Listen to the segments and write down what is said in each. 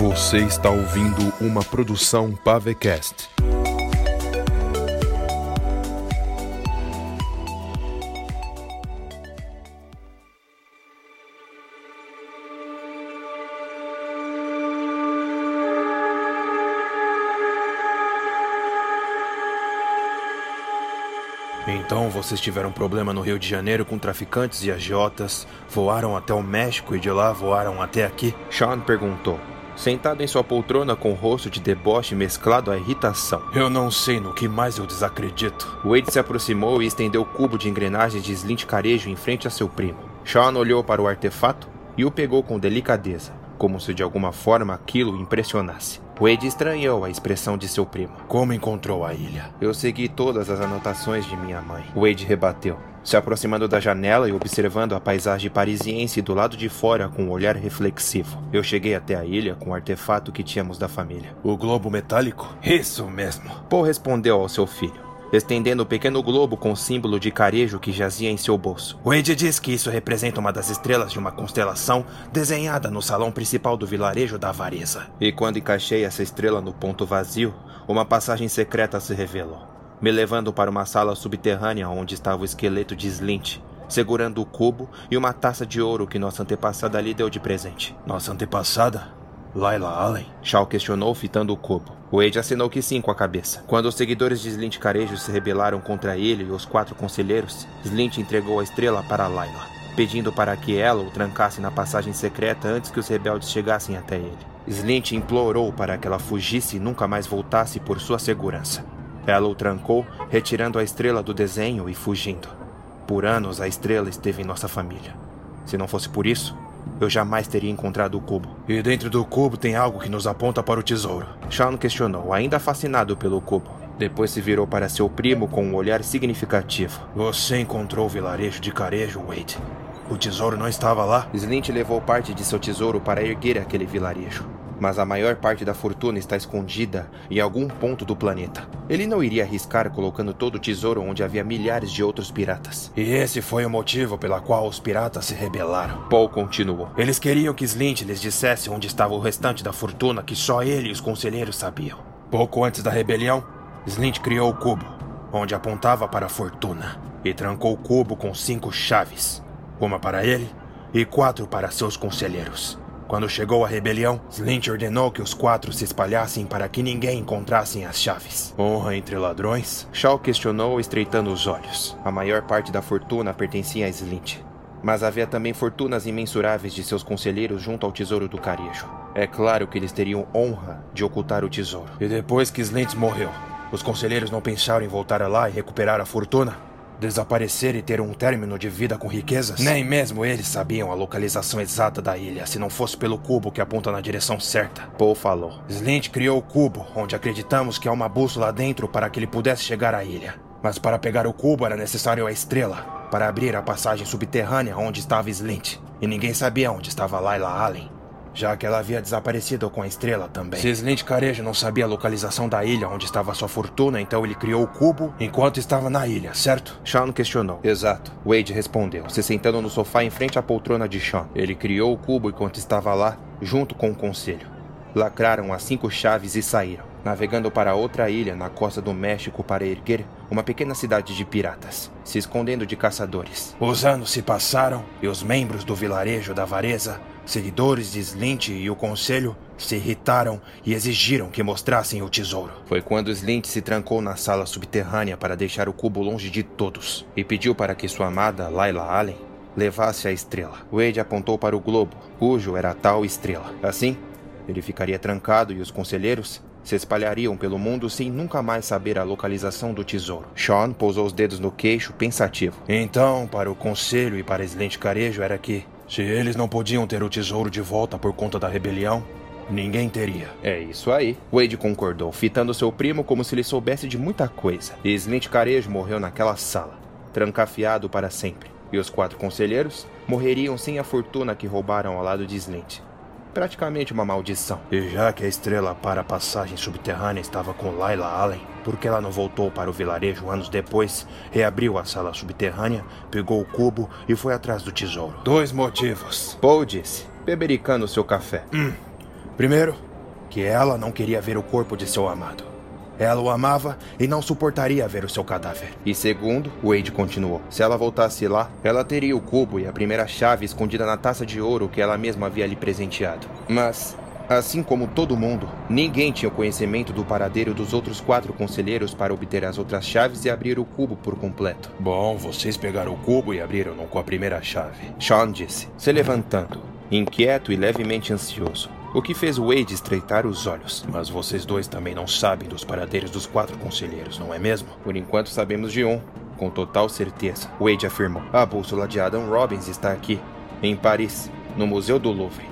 Você está ouvindo uma produção Pavecast. Então vocês tiveram problema no Rio de Janeiro com traficantes e agiotas, voaram até o México e de lá voaram até aqui? Sean perguntou, sentado em sua poltrona com o rosto de deboche mesclado à irritação. Eu não sei no que mais eu desacredito. Wade se aproximou e estendeu o cubo de engrenagens de slint carejo em frente a seu primo. Sean olhou para o artefato e o pegou com delicadeza, como se de alguma forma aquilo o impressionasse. Wade estranhou a expressão de seu primo. Como encontrou a ilha? Eu segui todas as anotações de minha mãe. Wade rebateu, se aproximando da janela e observando a paisagem parisiense do lado de fora com um olhar reflexivo. Eu cheguei até a ilha com o artefato que tínhamos da família. O globo metálico? Isso mesmo. Paul respondeu ao seu filho estendendo o pequeno globo com o símbolo de carejo que jazia em seu bolso. Wade diz que isso representa uma das estrelas de uma constelação desenhada no salão principal do vilarejo da Avareza. E quando encaixei essa estrela no ponto vazio, uma passagem secreta se revelou, me levando para uma sala subterrânea onde estava o esqueleto de Slint, segurando o cubo e uma taça de ouro que nossa antepassada lhe deu de presente. Nossa antepassada? Laila Allen? Shaw questionou, fitando o cubo. Wade assinou que sim com a cabeça. Quando os seguidores de Slint Carejo se rebelaram contra ele e os quatro conselheiros, Slint entregou a estrela para Laila, pedindo para que ela o trancasse na passagem secreta antes que os rebeldes chegassem até ele. Slint implorou para que ela fugisse e nunca mais voltasse por sua segurança. Ela o trancou, retirando a estrela do desenho e fugindo. Por anos a estrela esteve em nossa família. Se não fosse por isso, eu jamais teria encontrado o cubo. E dentro do cubo tem algo que nos aponta para o tesouro. Sean questionou, ainda fascinado pelo cubo. Depois se virou para seu primo com um olhar significativo. Você encontrou o vilarejo de Carejo, Wade. O tesouro não estava lá? Slint levou parte de seu tesouro para erguer aquele vilarejo. Mas a maior parte da fortuna está escondida em algum ponto do planeta. Ele não iria arriscar colocando todo o tesouro onde havia milhares de outros piratas. E esse foi o motivo pela qual os piratas se rebelaram. Paul continuou. Eles queriam que Slint lhes dissesse onde estava o restante da fortuna que só ele e os conselheiros sabiam. Pouco antes da rebelião, Slint criou o cubo, onde apontava para a fortuna, e trancou o cubo com cinco chaves: uma para ele e quatro para seus conselheiros. Quando chegou a rebelião, Slint ordenou que os quatro se espalhassem para que ninguém encontrasse as chaves. Honra entre ladrões? Shaw questionou, estreitando os olhos. A maior parte da fortuna pertencia a Slint. Mas havia também fortunas imensuráveis de seus conselheiros junto ao tesouro do carejo. É claro que eles teriam honra de ocultar o tesouro. E depois que Slint morreu, os conselheiros não pensaram em voltar lá e recuperar a fortuna? Desaparecer e ter um término de vida com riquezas? Nem mesmo eles sabiam a localização exata da ilha, se não fosse pelo cubo que aponta na direção certa. Paul falou. Slint criou o cubo, onde acreditamos que há uma bússola dentro para que ele pudesse chegar à ilha. Mas para pegar o cubo era necessário a estrela, para abrir a passagem subterrânea onde estava Slint. E ninguém sabia onde estava Laila Allen já que ela havia desaparecido com a estrela também. Se Slint Carejo não sabia a localização da ilha onde estava sua fortuna, então ele criou o cubo enquanto estava na ilha, certo? Sean questionou. Exato. Wade respondeu, se sentando no sofá em frente à poltrona de Sean. Ele criou o cubo enquanto estava lá, junto com o conselho. Lacraram as cinco chaves e saíram, navegando para outra ilha na costa do México para erguer uma pequena cidade de piratas, se escondendo de caçadores. Os anos se passaram e os membros do vilarejo da Vareza Seguidores de Slint e o conselho se irritaram e exigiram que mostrassem o tesouro. Foi quando Slint se trancou na sala subterrânea para deixar o cubo longe de todos e pediu para que sua amada Laila Allen levasse a estrela. Wade apontou para o globo, cujo era a tal estrela. Assim, ele ficaria trancado e os conselheiros se espalhariam pelo mundo sem nunca mais saber a localização do tesouro. Sean pousou os dedos no queixo, pensativo. Então, para o conselho e para Slint Carejo era que se eles não podiam ter o tesouro de volta por conta da rebelião, ninguém teria. É isso aí. Wade concordou, fitando seu primo como se ele soubesse de muita coisa. E Slint Carejo morreu naquela sala, trancafiado para sempre. E os quatro conselheiros morreriam sem a fortuna que roubaram ao lado de Slint. Praticamente uma maldição. E já que a estrela para a passagem subterrânea estava com Laila Allen, porque ela não voltou para o vilarejo anos depois, reabriu a sala subterrânea, pegou o cubo e foi atrás do tesouro. Dois motivos. Paul disse, bebericando seu café. Hum. Primeiro, que ela não queria ver o corpo de seu amado. Ela o amava e não suportaria ver o seu cadáver. E segundo, Wade continuou: se ela voltasse lá, ela teria o cubo e a primeira chave escondida na taça de ouro que ela mesma havia lhe presenteado. Mas Assim como todo mundo, ninguém tinha conhecimento do paradeiro dos outros quatro conselheiros para obter as outras chaves e abrir o cubo por completo. Bom, vocês pegaram o cubo e abriram com a primeira chave. Sean disse, se levantando, inquieto e levemente ansioso. O que fez Wade estreitar os olhos. Mas vocês dois também não sabem dos paradeiros dos quatro conselheiros, não é mesmo? Por enquanto sabemos de um, com total certeza. Wade afirmou. A bússola de Adam Robbins está aqui, em Paris, no Museu do Louvre.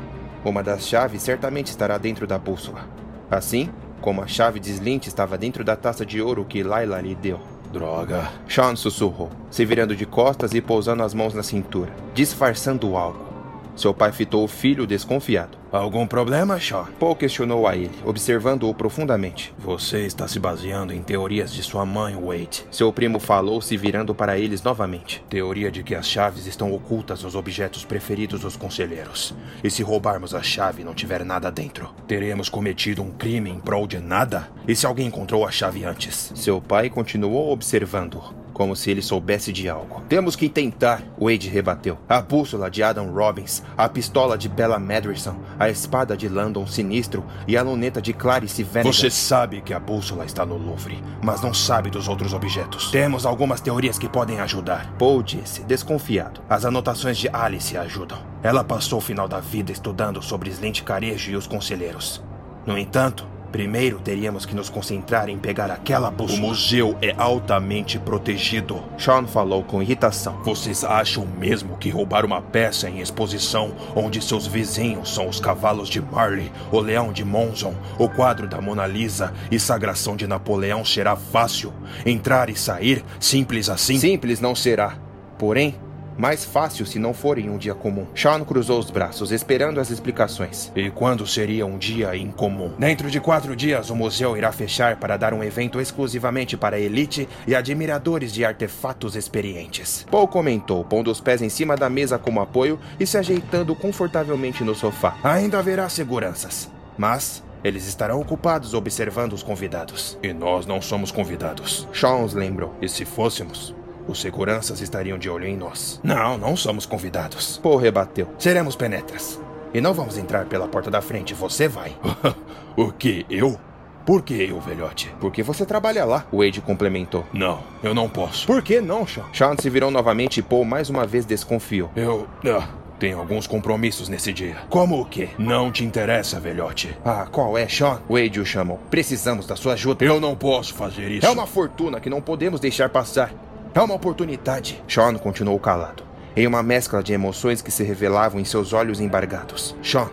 Uma das chaves certamente estará dentro da bússola. Assim como a chave de Slint estava dentro da taça de ouro que Layla lhe deu. Droga. Sean sussurrou, se virando de costas e pousando as mãos na cintura, disfarçando algo. Seu pai fitou o filho desconfiado. Algum problema, Sean? Paul questionou a ele, observando-o profundamente. Você está se baseando em teorias de sua mãe, Wade. Seu primo falou, se virando para eles novamente. Teoria de que as chaves estão ocultas nos objetos preferidos dos conselheiros. E se roubarmos a chave e não tiver nada dentro, teremos cometido um crime em prol de nada? E se alguém encontrou a chave antes? Seu pai continuou observando como se ele soubesse de algo. Temos que tentar, Wade rebateu. A bússola de Adam Robbins, a pistola de Bella Madison, a espada de Landon Sinistro e a luneta de Clarice Venegas. Você sabe que a bússola está no Louvre, mas não sabe dos outros objetos. Temos algumas teorias que podem ajudar. Paul disse, desconfiado. As anotações de Alice ajudam. Ela passou o final da vida estudando sobre Slint Carejo e os conselheiros. No entanto, Primeiro teríamos que nos concentrar em pegar aquela bússola. O museu é altamente protegido. Sean falou com irritação. Vocês acham mesmo que roubar uma peça em exposição onde seus vizinhos são os cavalos de Marley, o leão de Monzon, o quadro da Mona Lisa e sagração de Napoleão será fácil? Entrar e sair, simples assim? Simples não será. Porém, mais fácil se não for em um dia comum. Sean cruzou os braços, esperando as explicações. E quando seria um dia incomum? Dentro de quatro dias, o museu irá fechar para dar um evento exclusivamente para a elite e admiradores de artefatos experientes. Paul comentou, pondo os pés em cima da mesa como apoio e se ajeitando confortavelmente no sofá. Ainda haverá seguranças, mas eles estarão ocupados observando os convidados. E nós não somos convidados. Sean os lembrou. E se fôssemos, os seguranças estariam de olho em nós. Não, não somos convidados. Paul rebateu. Seremos penetras. E não vamos entrar pela porta da frente, você vai. o que? Eu? Por que eu, velhote? Porque você trabalha lá, Wade complementou. Não, eu não posso. Por que não, Sean? Sean se virou novamente e Paul mais uma vez desconfiou. Eu. Ah, tenho alguns compromissos nesse dia. Como o quê? Não te interessa, velhote. Ah, qual é, Sean? Wade o chamou. Precisamos da sua ajuda. Eu não posso fazer isso. É uma fortuna que não podemos deixar passar. É uma oportunidade. Sean continuou calado, em uma mescla de emoções que se revelavam em seus olhos embargados. Sean,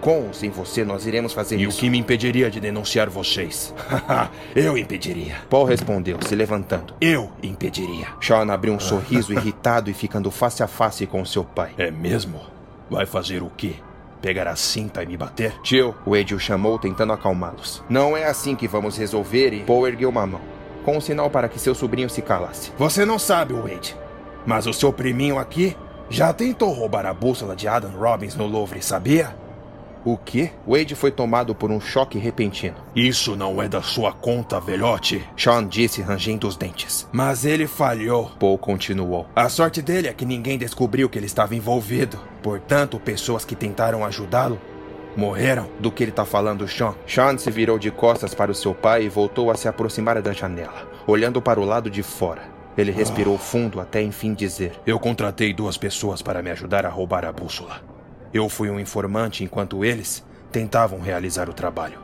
com ou sem você, nós iremos fazer e isso. E o que me impediria de denunciar vocês? eu impediria. Paul respondeu, se levantando. Eu impediria. Sean abriu um sorriso irritado e ficando face a face com seu pai. É mesmo? Vai fazer o quê? Pegar a cinta e me bater? Tio, Wade o chamou, tentando acalmá-los. Não é assim que vamos resolver e... Paul ergueu uma mão com um sinal para que seu sobrinho se calasse. Você não sabe, Wade, mas o seu priminho aqui já tentou roubar a bússola de Adam Robbins no Louvre, sabia? O quê? Wade foi tomado por um choque repentino. Isso não é da sua conta, velhote. Sean disse, rangendo os dentes. Mas ele falhou. Paul continuou. A sorte dele é que ninguém descobriu que ele estava envolvido. Portanto, pessoas que tentaram ajudá-lo Morreram? Do que ele tá falando, Sean? Sean se virou de costas para o seu pai e voltou a se aproximar da janela, olhando para o lado de fora. Ele respirou oh. fundo até enfim dizer: Eu contratei duas pessoas para me ajudar a roubar a bússola. Eu fui um informante enquanto eles tentavam realizar o trabalho.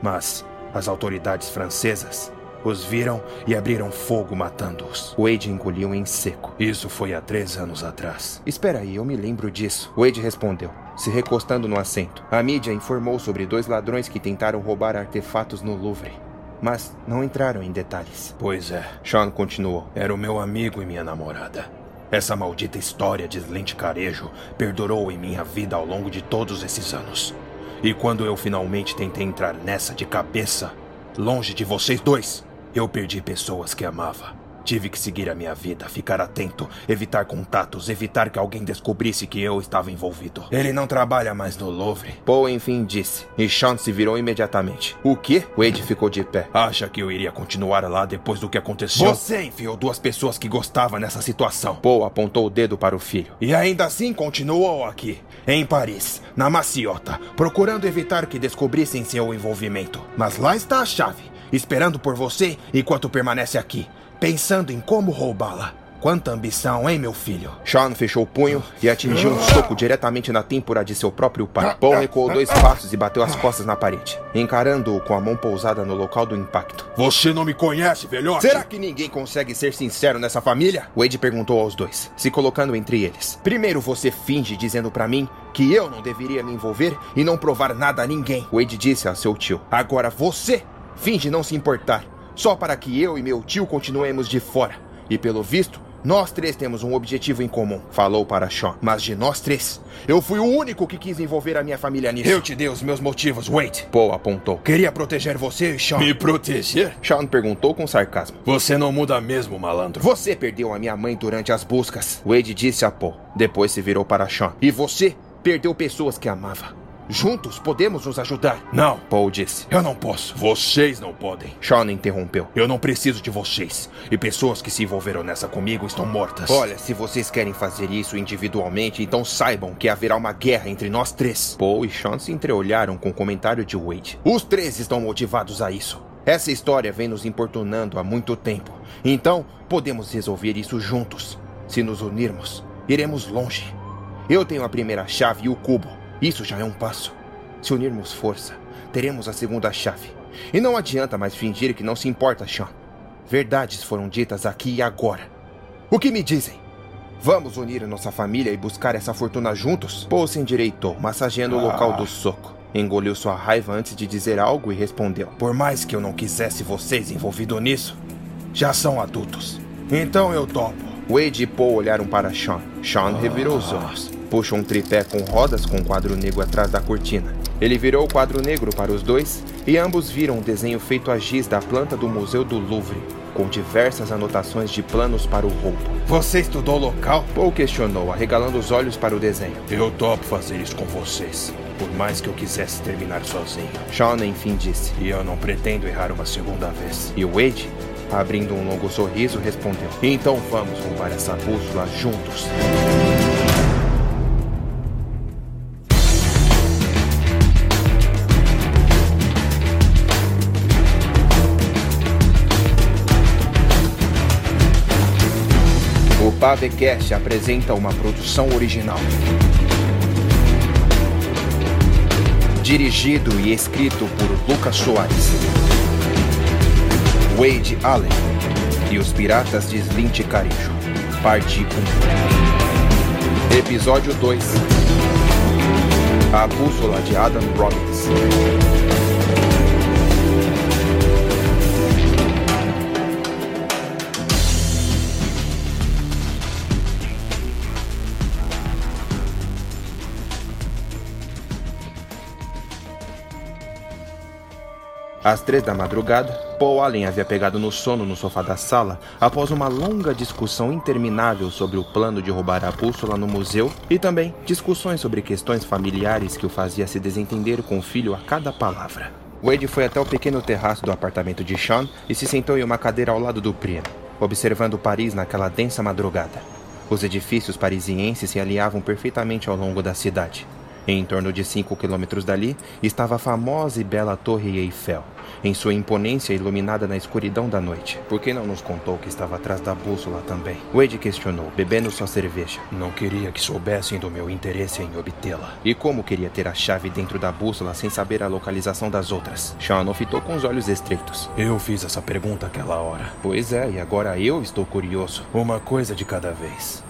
Mas as autoridades francesas os viram e abriram fogo matando-os. Wade engoliu em seco. Isso foi há três anos atrás. Espera aí, eu me lembro disso. Wade respondeu, se recostando no assento. A mídia informou sobre dois ladrões que tentaram roubar artefatos no Louvre. Mas não entraram em detalhes. Pois é. Sean continuou. Era o meu amigo e minha namorada. Essa maldita história de Slint Carejo perdurou em minha vida ao longo de todos esses anos. E quando eu finalmente tentei entrar nessa de cabeça, longe de vocês dois, eu perdi pessoas que amava. Tive que seguir a minha vida, ficar atento, evitar contatos, evitar que alguém descobrisse que eu estava envolvido. Ele não trabalha mais no Louvre. Paul enfim disse, e Sean se virou imediatamente. O quê? Wade ficou de pé. Acha que eu iria continuar lá depois do que aconteceu? Você enfiou duas pessoas que gostavam nessa situação. Paul apontou o dedo para o filho. E ainda assim continuou aqui, em Paris, na maciota, procurando evitar que descobrissem seu envolvimento. Mas lá está a chave, esperando por você enquanto permanece aqui pensando em como roubá-la. Quanta ambição, hein, meu filho? Sean fechou o punho e atingiu um soco diretamente na têmpora de seu próprio pai. Paul recuou dois passos e bateu as costas na parede, encarando-o com a mão pousada no local do impacto. Você não me conhece, velhote? Será que ninguém consegue ser sincero nessa família? Wade perguntou aos dois, se colocando entre eles. Primeiro você finge dizendo para mim que eu não deveria me envolver e não provar nada a ninguém. Wade disse a seu tio. Agora você finge não se importar só para que eu e meu tio continuemos de fora. E pelo visto, nós três temos um objetivo em comum, falou para Sean. Mas de nós três, eu fui o único que quis envolver a minha família nisso. Eu te dei os meus motivos, Wade. Paul apontou. Queria proteger você, Sean. Me proteger? Sean perguntou com sarcasmo. Você não muda mesmo, malandro. Você perdeu a minha mãe durante as buscas. Wade disse a Paul. Depois se virou para Sean. E você perdeu pessoas que amava. Juntos podemos nos ajudar. Não, Paul disse. Eu não posso. Vocês não podem. Sean interrompeu. Eu não preciso de vocês. E pessoas que se envolveram nessa comigo estão mortas. Olha, se vocês querem fazer isso individualmente, então saibam que haverá uma guerra entre nós três. Paul e Sean se entreolharam com o comentário de Wade. Os três estão motivados a isso. Essa história vem nos importunando há muito tempo. Então, podemos resolver isso juntos. Se nos unirmos, iremos longe. Eu tenho a primeira chave e o cubo. Isso já é um passo. Se unirmos força, teremos a segunda chave. E não adianta mais fingir que não se importa, Sean. Verdades foram ditas aqui e agora. O que me dizem? Vamos unir a nossa família e buscar essa fortuna juntos? Paul se endireitou, massageando ah. o local do soco. Engoliu sua raiva antes de dizer algo e respondeu: Por mais que eu não quisesse vocês envolvidos nisso, já são adultos. Então eu topo. Wade e Paul olharam para Sean. Sean revirou os olhos puxa um tripé com rodas com um quadro negro atrás da cortina. Ele virou o quadro negro para os dois e ambos viram um desenho feito a giz da planta do Museu do Louvre, com diversas anotações de planos para o roubo. Você estudou o local? Paul questionou, arregalando os olhos para o desenho. Eu topo fazer isso com vocês, por mais que eu quisesse terminar sozinho. Sean enfim disse. E eu não pretendo errar uma segunda vez. E o Wade, abrindo um longo sorriso, respondeu. Então vamos roubar essa bússola juntos. Pavecast apresenta uma produção original. Dirigido e escrito por Lucas Soares. Wade Allen e os Piratas de Slint Carijo. Parte 1. Episódio 2. A Bússola de Adam Robbins. Às três da madrugada, Paul Allen havia pegado no sono no sofá da sala após uma longa discussão interminável sobre o plano de roubar a bússola no museu e também discussões sobre questões familiares que o fazia se desentender com o filho a cada palavra. Wade foi até o pequeno terraço do apartamento de Sean e se sentou em uma cadeira ao lado do primo, observando Paris naquela densa madrugada. Os edifícios parisienses se alinhavam perfeitamente ao longo da cidade. Em torno de cinco quilômetros dali estava a famosa e bela Torre Eiffel, em sua imponência iluminada na escuridão da noite. Por que não nos contou que estava atrás da bússola também? Wade questionou, bebendo sua cerveja. Não queria que soubessem do meu interesse em obtê-la. E como queria ter a chave dentro da bússola sem saber a localização das outras? Sean fitou com os olhos estreitos. Eu fiz essa pergunta aquela hora. Pois é, e agora eu estou curioso. Uma coisa de cada vez.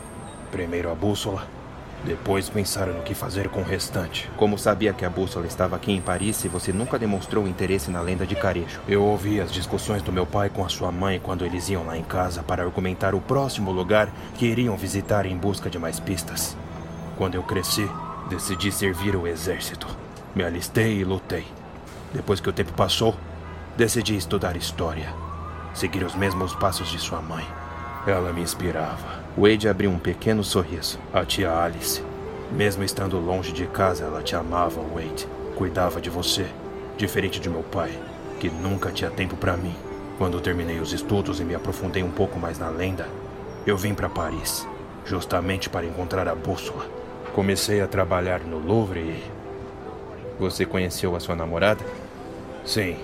Primeiro a bússola, depois pensaram no que fazer com o restante. Como sabia que a bússola estava aqui em Paris se você nunca demonstrou interesse na lenda de Carejo? Eu ouvi as discussões do meu pai com a sua mãe quando eles iam lá em casa para argumentar o próximo lugar que iriam visitar em busca de mais pistas. Quando eu cresci, decidi servir o exército. Me alistei e lutei. Depois que o tempo passou, decidi estudar história. Seguir os mesmos passos de sua mãe. Ela me inspirava. Wade abriu um pequeno sorriso. A tia Alice. Mesmo estando longe de casa, ela te amava, Wade. Cuidava de você. Diferente de meu pai, que nunca tinha tempo para mim. Quando terminei os estudos e me aprofundei um pouco mais na lenda, eu vim para Paris, justamente para encontrar a bússola. Comecei a trabalhar no Louvre e. Você conheceu a sua namorada? Sim.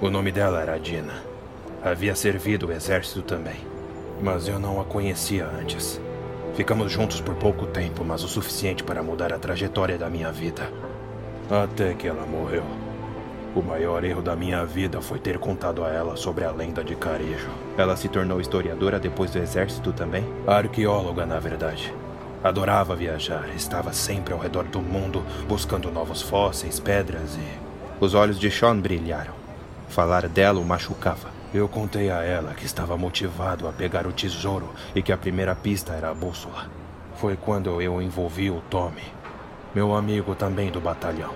O nome dela era Dina. Havia servido o exército também. Mas eu não a conhecia antes. Ficamos juntos por pouco tempo, mas o suficiente para mudar a trajetória da minha vida. Até que ela morreu. O maior erro da minha vida foi ter contado a ela sobre a lenda de Carejo. Ela se tornou historiadora depois do exército também? Arqueóloga, na verdade. Adorava viajar, estava sempre ao redor do mundo buscando novos fósseis, pedras e. Os olhos de Sean brilharam. Falar dela o machucava. Eu contei a ela que estava motivado a pegar o tesouro e que a primeira pista era a bússola. Foi quando eu envolvi o Tommy, meu amigo também do batalhão.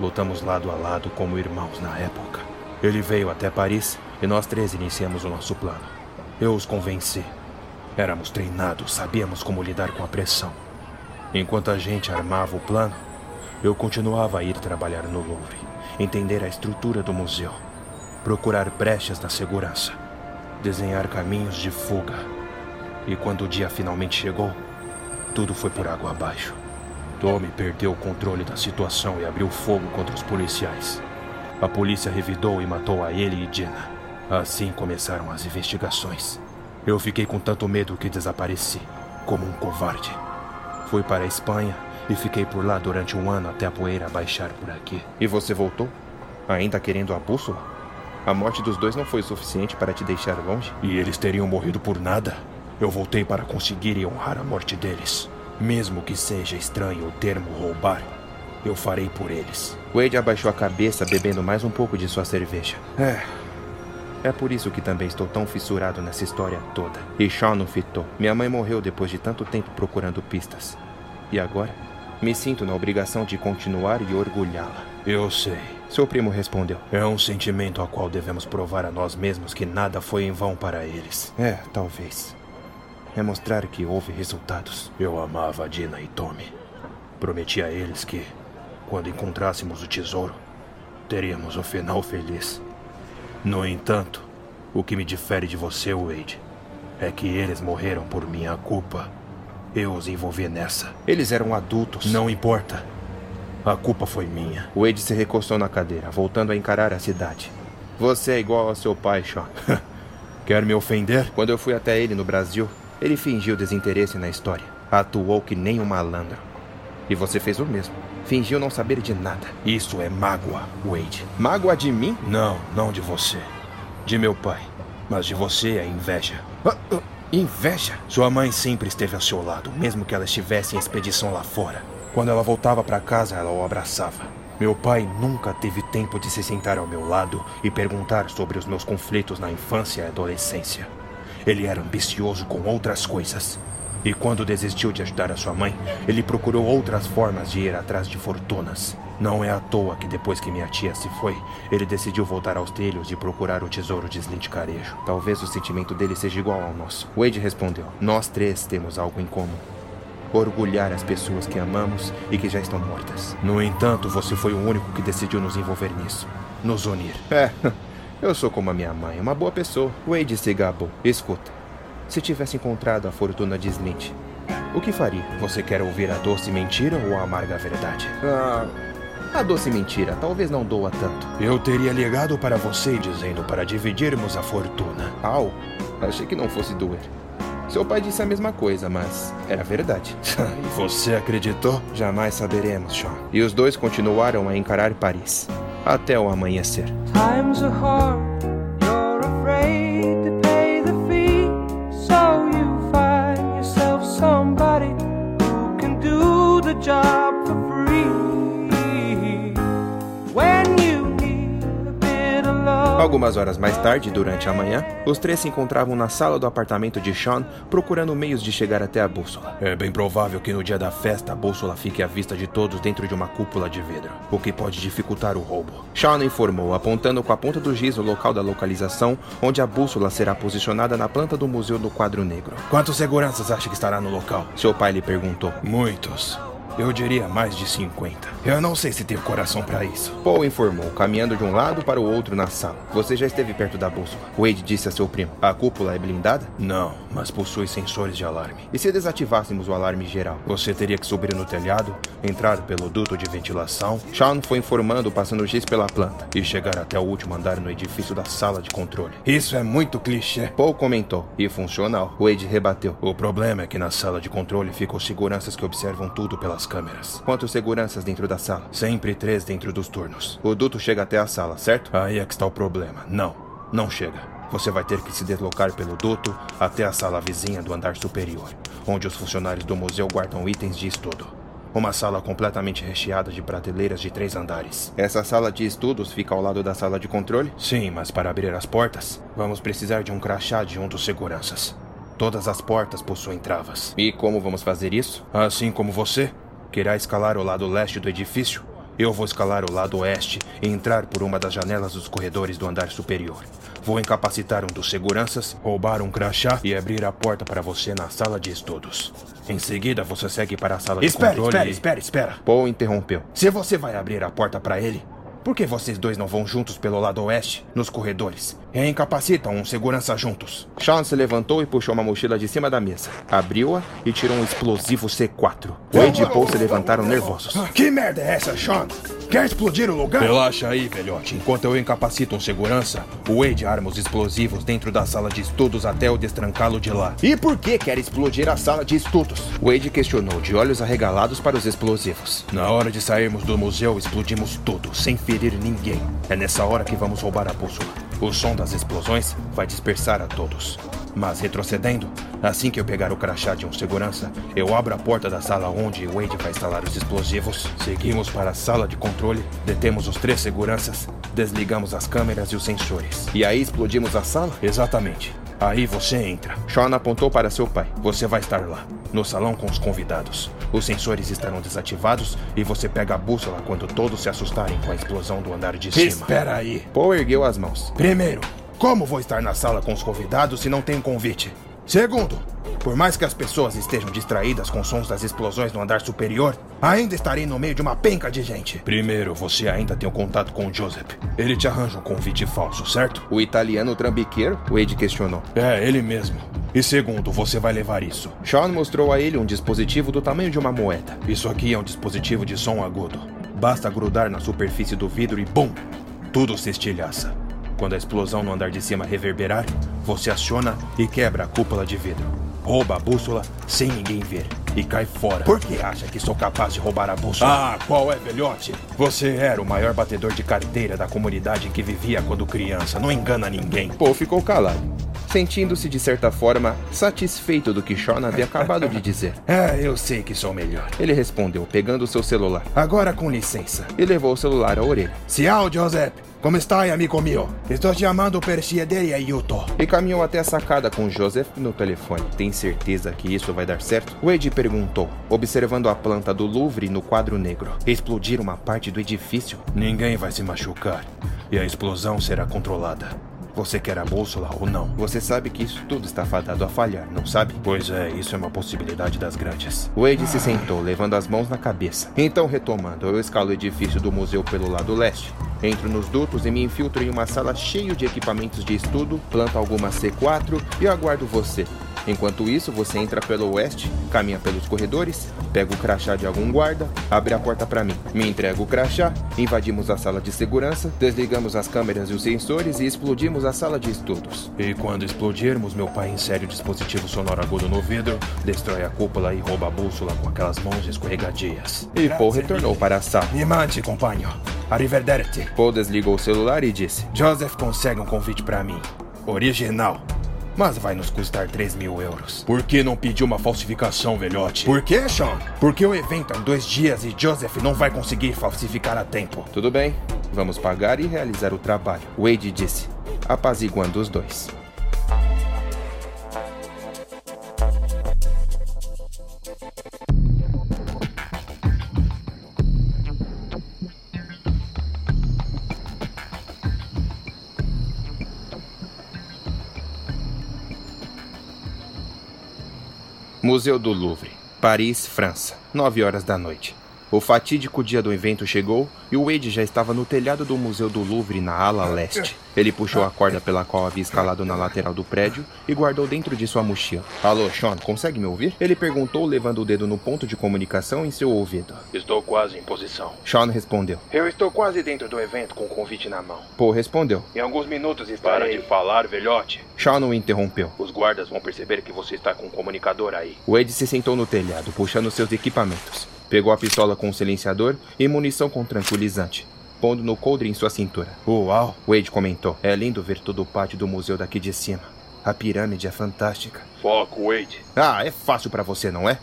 Lutamos lado a lado como irmãos na época. Ele veio até Paris e nós três iniciamos o nosso plano. Eu os convenci. Éramos treinados, sabíamos como lidar com a pressão. Enquanto a gente armava o plano, eu continuava a ir trabalhar no Louvre, entender a estrutura do museu, procurar brechas na segurança, desenhar caminhos de fuga. E quando o dia finalmente chegou, tudo foi por água abaixo. Tommy perdeu o controle da situação e abriu fogo contra os policiais. A polícia revidou e matou a ele e Dina. Assim começaram as investigações. Eu fiquei com tanto medo que desapareci, como um covarde. Fui para a Espanha e fiquei por lá durante um ano até a poeira baixar por aqui. E você voltou? Ainda querendo a bússola? A morte dos dois não foi suficiente para te deixar longe? E eles teriam morrido por nada? Eu voltei para conseguir e honrar a morte deles. Mesmo que seja estranho o termo roubar, eu farei por eles. Wade abaixou a cabeça, bebendo mais um pouco de sua cerveja. É. É por isso que também estou tão fissurado nessa história toda. E Sean não fitou. Minha mãe morreu depois de tanto tempo procurando pistas. E agora? Me sinto na obrigação de continuar e orgulhá-la. Eu sei. Seu primo respondeu. É um sentimento ao qual devemos provar a nós mesmos que nada foi em vão para eles. É, talvez é mostrar que houve resultados. Eu amava Dina e Tommy. Prometi a eles que, quando encontrássemos o tesouro, teríamos um final feliz. No entanto, o que me difere de você, Wade, é que eles morreram por minha culpa. Eu os envolvi nessa. Eles eram adultos. Não importa. A culpa foi minha. Wade se recostou na cadeira, voltando a encarar a cidade. Você é igual ao seu pai, Sean. Quer me ofender? Quando eu fui até ele no Brasil, ele fingiu desinteresse na história. Atuou que nem um malandro. E você fez o mesmo. Fingiu não saber de nada. Isso é mágoa, Wade. Mágoa de mim? Não, não de você. De meu pai. Mas de você é inveja. Ah, ah, inveja? Sua mãe sempre esteve ao seu lado, mesmo que ela estivesse em expedição lá fora. Quando ela voltava para casa, ela o abraçava. Meu pai nunca teve tempo de se sentar ao meu lado e perguntar sobre os meus conflitos na infância e adolescência. Ele era ambicioso com outras coisas. E quando desistiu de ajudar a sua mãe, ele procurou outras formas de ir atrás de fortunas. Não é à toa que depois que minha tia se foi, ele decidiu voltar aos trilhos e procurar o tesouro de Slint Carejo. Talvez o sentimento dele seja igual ao nosso. Wade respondeu: Nós três temos algo em comum. Orgulhar as pessoas que amamos e que já estão mortas. No entanto, você foi o único que decidiu nos envolver nisso. Nos unir. É, Eu sou como a minha mãe, uma boa pessoa. Wade se gabou. Escuta, se tivesse encontrado a fortuna de Slint, o que faria? Você quer ouvir a doce mentira ou a amarga verdade? Ah, a doce mentira talvez não doa tanto. Eu teria ligado para você dizendo para dividirmos a fortuna. Au, achei que não fosse doer. Seu pai disse a mesma coisa, mas era verdade. e você acreditou? Jamais saberemos, Sean. E os dois continuaram a encarar Paris até o amanhecer. Times are hard, you're afraid to pay the fee, so you find yourself somebody who can do the job Algumas horas mais tarde, durante a manhã, os três se encontravam na sala do apartamento de Sean procurando meios de chegar até a bússola. É bem provável que no dia da festa a bússola fique à vista de todos dentro de uma cúpula de vidro, o que pode dificultar o roubo. Sean informou, apontando com a ponta do giz o local da localização onde a bússola será posicionada na planta do Museu do Quadro Negro. Quantos seguranças acha que estará no local? Seu pai lhe perguntou. Muitos. Eu diria mais de 50. Eu não sei se tenho coração para isso. Paul informou, caminhando de um lado para o outro na sala. Você já esteve perto da bússola. Wade disse a seu primo. A cúpula é blindada? Não, mas possui sensores de alarme. E se desativássemos o alarme geral? Você teria que subir no telhado, entrar pelo duto de ventilação. Sean foi informando, passando giz pela planta. E chegar até o último andar no edifício da sala de controle. Isso é muito clichê. Paul comentou. E funcional. Wade rebateu. O problema é que na sala de controle ficam seguranças que observam tudo pelas câmeras. Quantos seguranças dentro da sala? Sempre três dentro dos turnos. O duto chega até a sala, certo? Aí é que está o problema. Não, não chega. Você vai ter que se deslocar pelo duto até a sala vizinha do andar superior, onde os funcionários do museu guardam itens de estudo. Uma sala completamente recheada de prateleiras de três andares. Essa sala de estudos fica ao lado da sala de controle? Sim, mas para abrir as portas, vamos precisar de um crachá de um dos seguranças. Todas as portas possuem travas. E como vamos fazer isso? Assim como você, querá escalar o lado leste do edifício, eu vou escalar o lado oeste e entrar por uma das janelas dos corredores do andar superior. Vou incapacitar um dos seguranças, roubar um crachá e abrir a porta para você na sala de estudos. Em seguida, você segue para a sala de espera, controle. Espera, e... espera, espera. Paul interrompeu. Se você vai abrir a porta para ele, por que vocês dois não vão juntos pelo lado oeste, nos corredores? Incapacitam um segurança juntos. Sean se levantou e puxou uma mochila de cima da mesa. Abriu-a e tirou um explosivo C4. Wade e Paul se levantaram nervosos. Que merda é essa, Sean? Quer explodir o lugar? Relaxa aí, velhote. Enquanto eu incapacito um segurança, o Wade arma os explosivos dentro da sala de estudos até eu destrancá-lo de lá. E por que quer explodir a sala de estudos? Wade questionou, de olhos arregalados para os explosivos. Na hora de sairmos do museu, explodimos tudo, sem ferir ninguém. É nessa hora que vamos roubar a bússola. O som das explosões vai dispersar a todos. Mas retrocedendo, assim que eu pegar o crachá de um segurança, eu abro a porta da sala onde Wade vai instalar os explosivos, seguimos para a sala de controle, detemos os três seguranças, desligamos as câmeras e os sensores. E aí explodimos a sala? Exatamente. Aí você entra. Sean apontou para seu pai. Você vai estar lá, no salão com os convidados. Os sensores estarão desativados e você pega a bússola quando todos se assustarem com a explosão do andar de cima. Espera aí. Paul ergueu as mãos. Primeiro, como vou estar na sala com os convidados se não tem convite? Segundo, por mais que as pessoas estejam distraídas com sons das explosões no andar superior, ainda estarei no meio de uma penca de gente. Primeiro, você ainda tem um contato com o Joseph. Ele te arranja um convite falso, certo? O italiano trambiqueiro? Wade questionou. É, ele mesmo. E segundo, você vai levar isso. Sean mostrou a ele um dispositivo do tamanho de uma moeda. Isso aqui é um dispositivo de som agudo. Basta grudar na superfície do vidro e bum! Tudo se estilhaça. Quando a explosão no andar de cima reverberar, você aciona e quebra a cúpula de vidro. Rouba a bússola sem ninguém ver e cai fora. Por que acha que sou capaz de roubar a bússola? Ah, qual é, velhote? Você era o maior batedor de carteira da comunidade em que vivia quando criança. Não engana ninguém. Paul ficou calado, sentindo-se de certa forma satisfeito do que Sean havia acabado de dizer. É, eu sei que sou melhor. Ele respondeu, pegando seu celular. Agora com licença. E levou o celular à orelha. Ciao, Joseph. Como está, amigo meu? Estou chamando per chiedere aiuto. E caminhou até a sacada com Joseph no telefone. Tem certeza que isso vai dar certo? Wade perguntou, observando a planta do Louvre no quadro negro. Explodir uma parte do edifício? Ninguém vai se machucar. E a explosão será controlada. Você quer a bússola ou não? Você sabe que isso tudo está fadado a falhar, não sabe? Pois é, isso é uma possibilidade das grandes. Wade se sentou, levando as mãos na cabeça. Então, retomando, eu escalo o edifício do museu pelo lado leste. Entro nos dutos e me infiltro em uma sala cheia de equipamentos de estudo, planto alguma C4 e aguardo você. Enquanto isso, você entra pelo oeste, caminha pelos corredores, pega o crachá de algum guarda, abre a porta para mim, me entrega o crachá, invadimos a sala de segurança, desligamos as câmeras e os sensores e explodimos a sala de estudos. E quando explodirmos, meu pai insere o dispositivo sonoro agudo no vidro, destrói a cúpula e rouba a bússola com aquelas mãos escorregadias. E Paul retornou para a sala. Me mande, companheiro. Arrivederci. Paul desligou o celular e disse: Joseph consegue um convite para mim. Original. Mas vai nos custar 3 mil euros. Por que não pediu uma falsificação, velhote? Por que, Sean? Porque o evento é em dois dias e Joseph não vai conseguir falsificar a tempo. Tudo bem, vamos pagar e realizar o trabalho. Wade disse. apaziguando os dois. Museu do Louvre, Paris, França, 9 horas da noite. O fatídico dia do evento chegou e o Wade já estava no telhado do Museu do Louvre, na ala leste. Ele puxou a corda pela qual havia escalado na lateral do prédio e guardou dentro de sua mochila. Alô, Sean, consegue me ouvir? Ele perguntou, levando o dedo no ponto de comunicação em seu ouvido. Estou quase em posição. Sean respondeu. Eu estou quase dentro do evento com o convite na mão. Paul respondeu. Em alguns minutos estarei... Para de falar, velhote. Sean o interrompeu. Os guardas vão perceber que você está com um comunicador aí. Wade se sentou no telhado, puxando seus equipamentos. Pegou a pistola com o silenciador e munição com tranquilizante, pondo no coldre em sua cintura. Uau! Wade comentou. É lindo ver todo o pátio do museu daqui de cima. A pirâmide é fantástica. Foco, Wade. Ah, é fácil para você, não é?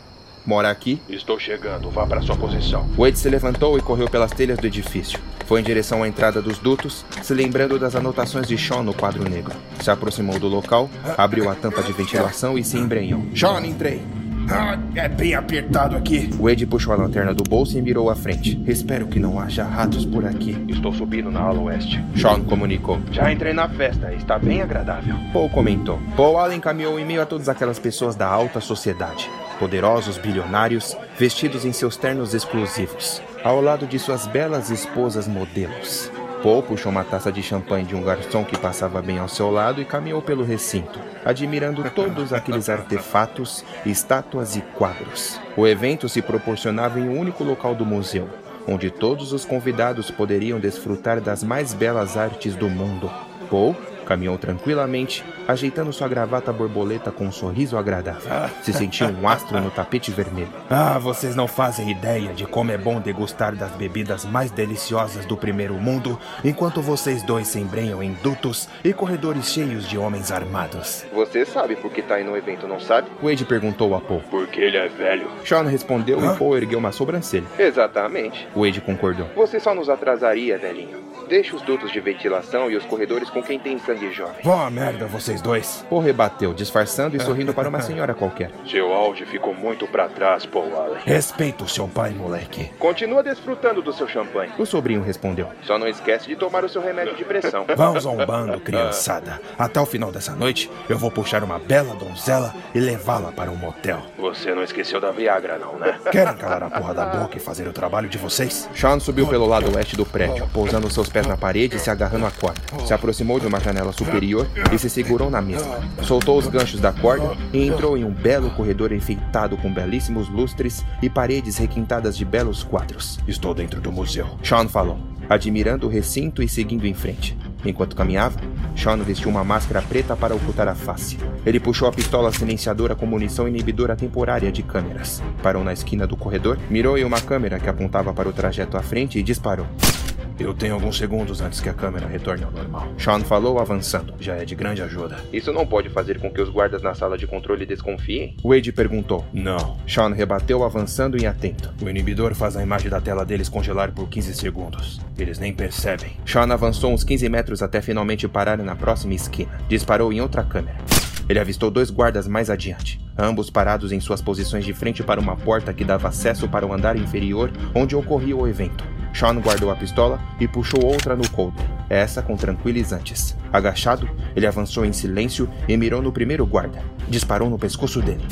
Mora aqui? Estou chegando. Vá para sua posição. Wade se levantou e correu pelas telhas do edifício. Foi em direção à entrada dos dutos, se lembrando das anotações de Sean no quadro negro. Se aproximou do local, abriu a tampa de ventilação e se embrenhou. Sean, entrei! Ah, é bem apertado aqui. Wade puxou a lanterna do bolso e mirou à frente. Espero que não haja ratos por aqui. Estou subindo na ala oeste. Sean comunicou. Já entrei na festa, está bem agradável. Paul comentou. Paul Allen caminhou em meio a todas aquelas pessoas da alta sociedade. Poderosos bilionários, vestidos em seus ternos exclusivos. Ao lado de suas belas esposas modelos. Paul puxou uma taça de champanhe de um garçom que passava bem ao seu lado e caminhou pelo recinto, admirando todos aqueles artefatos, estátuas e quadros. O evento se proporcionava em um único local do museu, onde todos os convidados poderiam desfrutar das mais belas artes do mundo. Paul Caminhou tranquilamente, ajeitando sua gravata borboleta com um sorriso agradável. Se sentiu um astro no tapete vermelho. Ah, vocês não fazem ideia de como é bom degustar das bebidas mais deliciosas do primeiro mundo, enquanto vocês dois se embrenham em dutos e corredores cheios de homens armados. Você sabe por que tá aí no evento, não sabe? Wade perguntou a Paul. Porque ele é velho. Sean respondeu Hã? e Paul ergueu uma sobrancelha. Exatamente. Wade concordou. Você só nos atrasaria, velhinho. Deixe os dutos de ventilação e os corredores com quem tem sangue jovem. Vó merda, vocês dois. Paul rebateu, disfarçando e sorrindo para uma senhora qualquer. Seu auge ficou muito para trás, Paul Allen. Respeita o seu pai, moleque. Continua desfrutando do seu champanhe. O sobrinho respondeu. Só não esquece de tomar o seu remédio de pressão. Vamos zombando, criançada. Até o final dessa noite, eu vou puxar uma bela donzela e levá-la para um motel. Você não esqueceu da Viagra, não, né? Querem calar a porra da boca e fazer o trabalho de vocês? Sean subiu pelo lado oeste do prédio, pousando seus pés na parede e se agarrando à corda. Se aproximou de uma janela superior e se segurou na mesma. Soltou os ganchos da corda e entrou em um belo corredor enfeitado com belíssimos lustres e paredes requintadas de belos quadros. Estou dentro do museu. Sean falou, admirando o recinto e seguindo em frente. Enquanto caminhava, Sean vestiu uma máscara preta para ocultar a face. Ele puxou a pistola silenciadora com munição inibidora temporária de câmeras. Parou na esquina do corredor, mirou em uma câmera que apontava para o trajeto à frente e disparou. Eu tenho alguns segundos antes que a câmera retorne ao normal. Sean falou, avançando. Já é de grande ajuda. Isso não pode fazer com que os guardas na sala de controle desconfiem? Wade perguntou. Não. Sean rebateu, avançando e atento. O inibidor faz a imagem da tela deles congelar por 15 segundos. Eles nem percebem. Sean avançou uns 15 metros até finalmente parar na próxima esquina. Disparou em outra câmera. Ele avistou dois guardas mais adiante, ambos parados em suas posições de frente para uma porta que dava acesso para o andar inferior onde ocorria o evento. Sean guardou a pistola e puxou outra no coldre, essa com tranquilizantes. Agachado, ele avançou em silêncio e mirou no primeiro guarda. Disparou no pescoço dele.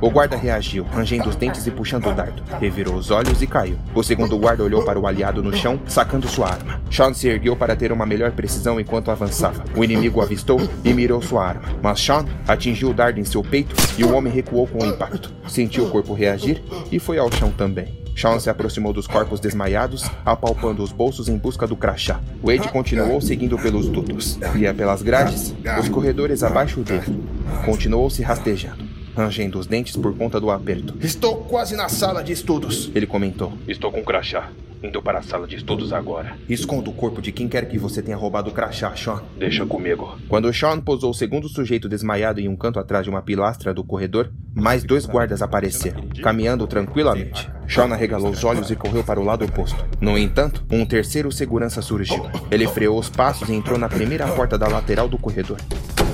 O guarda reagiu, rangendo os dentes e puxando o dardo. Revirou os olhos e caiu. O segundo guarda olhou para o aliado no chão, sacando sua arma. Sean se ergueu para ter uma melhor precisão enquanto avançava. O inimigo avistou e mirou sua arma. Mas Sean atingiu o dardo em seu peito e o homem recuou com o impacto. Sentiu o corpo reagir e foi ao chão também. Sean se aproximou dos corpos desmaiados, apalpando os bolsos em busca do crachá. Wade continuou seguindo pelos dutos. Ia pelas grades, os corredores abaixo dele. Continuou se rastejando, rangendo os dentes por conta do aperto. Estou quase na sala de estudos, ele comentou. Estou com crachá. Indo para a sala de estudos agora. Esconda o corpo de quem quer que você tenha roubado o crachá, Sean. Deixa comigo. Quando Sean posou o segundo sujeito desmaiado em um canto atrás de uma pilastra do corredor, mais dois guardas apareceram, caminhando tranquilamente. Sean arregalou os olhos e correu para o lado oposto. No entanto, um terceiro segurança surgiu. Ele freou os passos e entrou na primeira porta da lateral do corredor.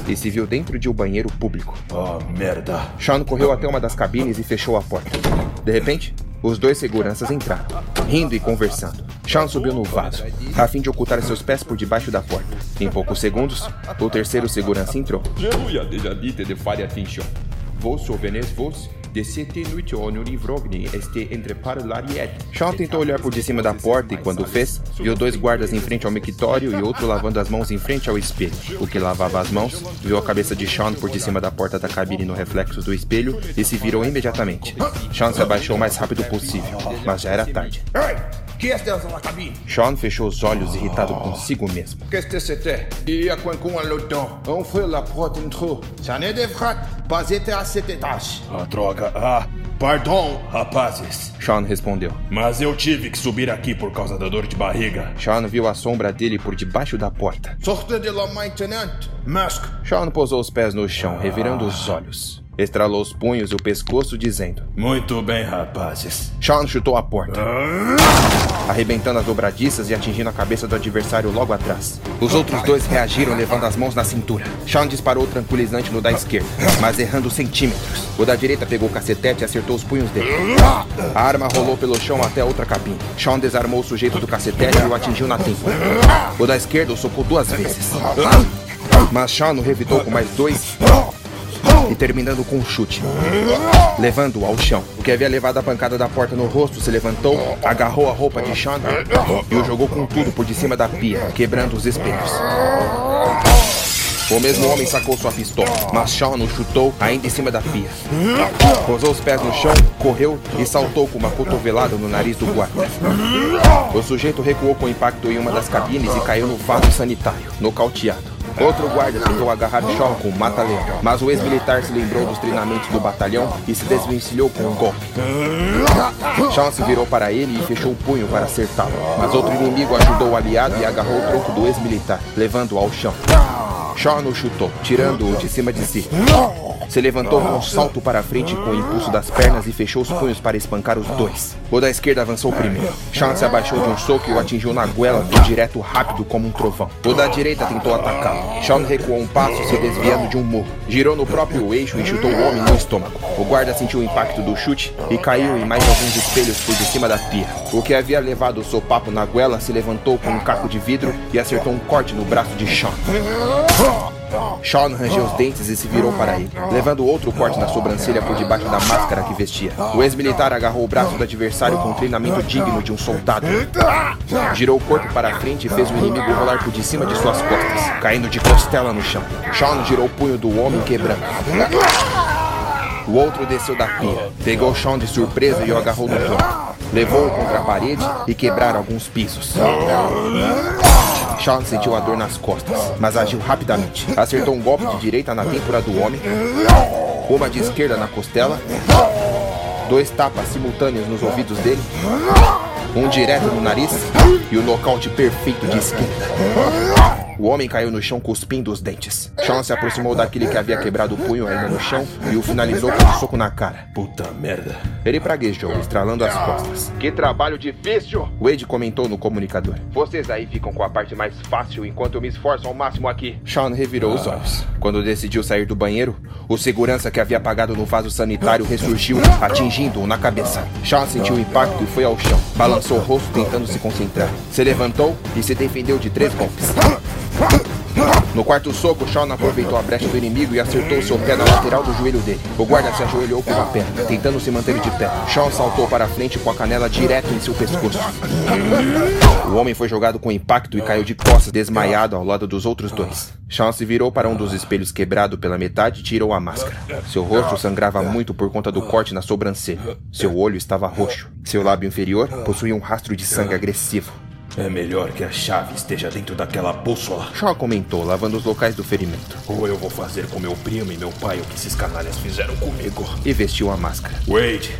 E se viu dentro de um banheiro público. Oh, merda. Sean correu até uma das cabines e fechou a porta. De repente, os dois seguranças entraram, rindo e conversando. Sean subiu no vaso, a fim de ocultar seus pés por debaixo da porta. Em poucos segundos, o terceiro segurança entrou. Faire attention. Vos souvenirs vos de cette nuit on Urivrovni este entre parlariet. Sean tentou olhar por de cima da porta e, quando fez, viu dois guardas em frente ao mictório e outro lavando as mãos em frente ao espelho. O que lavava as mãos viu a cabeça de Sean por de cima da porta da cabine no reflexo do espelho e se virou imediatamente. Sean se abaixou o mais rápido possível, mas já era tarde. Qui est dans la cabine Sean fechou os olhos irritado consigo mesmo. Qu'est-ce que c'était Il y a quelqu'un là-dedans. On fait la porte en trop. Ça ne devrait pas être à cet étage. Ah, droga. Ah, pardon, rapazes. Sean respondeu. Mas eu tive que subir aqui por causa da dor de barriga. Sean viu a sombra dele por debaixo da porta. Sortez de la maintenant. Masque. Sean posou os pés no chão, revirando os olhos. Estralou os punhos e o pescoço, dizendo: Muito bem, rapazes. Sean chutou a porta, arrebentando as dobradiças e atingindo a cabeça do adversário logo atrás. Os outros dois reagiram levando as mãos na cintura. Sean disparou o tranquilizante no da esquerda, mas errando centímetros. O da direita pegou o cacetete e acertou os punhos dele. A arma rolou pelo chão até a outra cabine. Sean desarmou o sujeito do cacetete e o atingiu na têmpora. O da esquerda o socou duas vezes. Mas Sean o revidou com mais dois e terminando com um chute, levando-o ao chão. O que havia levado a pancada da porta no rosto se levantou, agarrou a roupa de Sean e o jogou com tudo por de cima da pia, quebrando os espelhos. O mesmo homem sacou sua pistola, mas Sean o chutou ainda em cima da pia. Posou os pés no chão, correu e saltou com uma cotovelada no nariz do guarda. O sujeito recuou com impacto em uma das cabines e caiu no vaso sanitário, nocauteado. Outro guarda tentou agarrar Sean com um mata-leão, mas o ex-militar se lembrou dos treinamentos do batalhão e se desvencilhou com um golpe. Sean se virou para ele e fechou o punho para acertá-lo, mas outro inimigo ajudou o aliado e agarrou o tronco do ex-militar, levando-o ao chão. Sean o chutou, tirando-o de cima de si. Se levantou com um salto para a frente com o impulso das pernas e fechou os punhos para espancar os dois. O da esquerda avançou primeiro. Sean se abaixou de um soco e o atingiu na goela de um direto rápido como um trovão. O da direita tentou atacá-lo. Sean recuou um passo, se desviando de um morro. Girou no próprio eixo e chutou o homem no estômago. O guarda sentiu o impacto do chute e caiu em mais alguns espelhos por de cima da pia. O que havia levado o sopapo na goela se levantou com um caco de vidro e acertou um corte no braço de Sean. Sean rangeu os dentes e se virou para ele, levando outro corte na sobrancelha por debaixo da máscara que vestia. O ex-militar agarrou o braço do adversário com um treinamento digno de um soldado. Girou o corpo para a frente e fez o inimigo rolar por de cima de suas costas, caindo de costela no chão. Sean girou o punho do homem quebrando. O outro desceu da pia, pegou Sean de surpresa e o agarrou no tronco. Levou-o contra a parede e quebraram alguns pisos. Sean sentiu a dor nas costas, mas agiu rapidamente. Acertou um golpe de direita na têmpora do homem, uma de esquerda na costela, dois tapas simultâneos nos ouvidos dele, um direto no nariz e o nocaute perfeito de esquerda. O homem caiu no chão cuspindo os dentes. Sean se aproximou daquele que havia quebrado o punho ainda no chão e o finalizou com um soco na cara. Puta merda. Ele praguejou, estralando as costas. Que trabalho difícil! Wade comentou no comunicador. Vocês aí ficam com a parte mais fácil enquanto eu me esforço ao máximo aqui. Sean revirou os olhos. Quando decidiu sair do banheiro, o segurança que havia apagado no vaso sanitário ressurgiu, atingindo-o na cabeça. Sean sentiu o impacto e foi ao chão. Balançou o rosto tentando se concentrar. Se levantou e se defendeu de três golpes. No quarto soco, Sean aproveitou a brecha do inimigo e acertou seu pé na lateral do joelho dele. O guarda se ajoelhou com uma perna, tentando se manter de pé. Sean saltou para a frente com a canela direto em seu pescoço. O homem foi jogado com impacto e caiu de costas, desmaiado ao lado dos outros dois. Sean se virou para um dos espelhos quebrado pela metade e tirou a máscara. Seu rosto sangrava muito por conta do corte na sobrancelha. Seu olho estava roxo. Seu lábio inferior possuía um rastro de sangue agressivo. É melhor que a chave esteja dentro daquela bússola. Shaw comentou, lavando os locais do ferimento. Ou eu vou fazer com meu primo e meu pai o que esses canalhas fizeram comigo. E vestiu a máscara. Wade,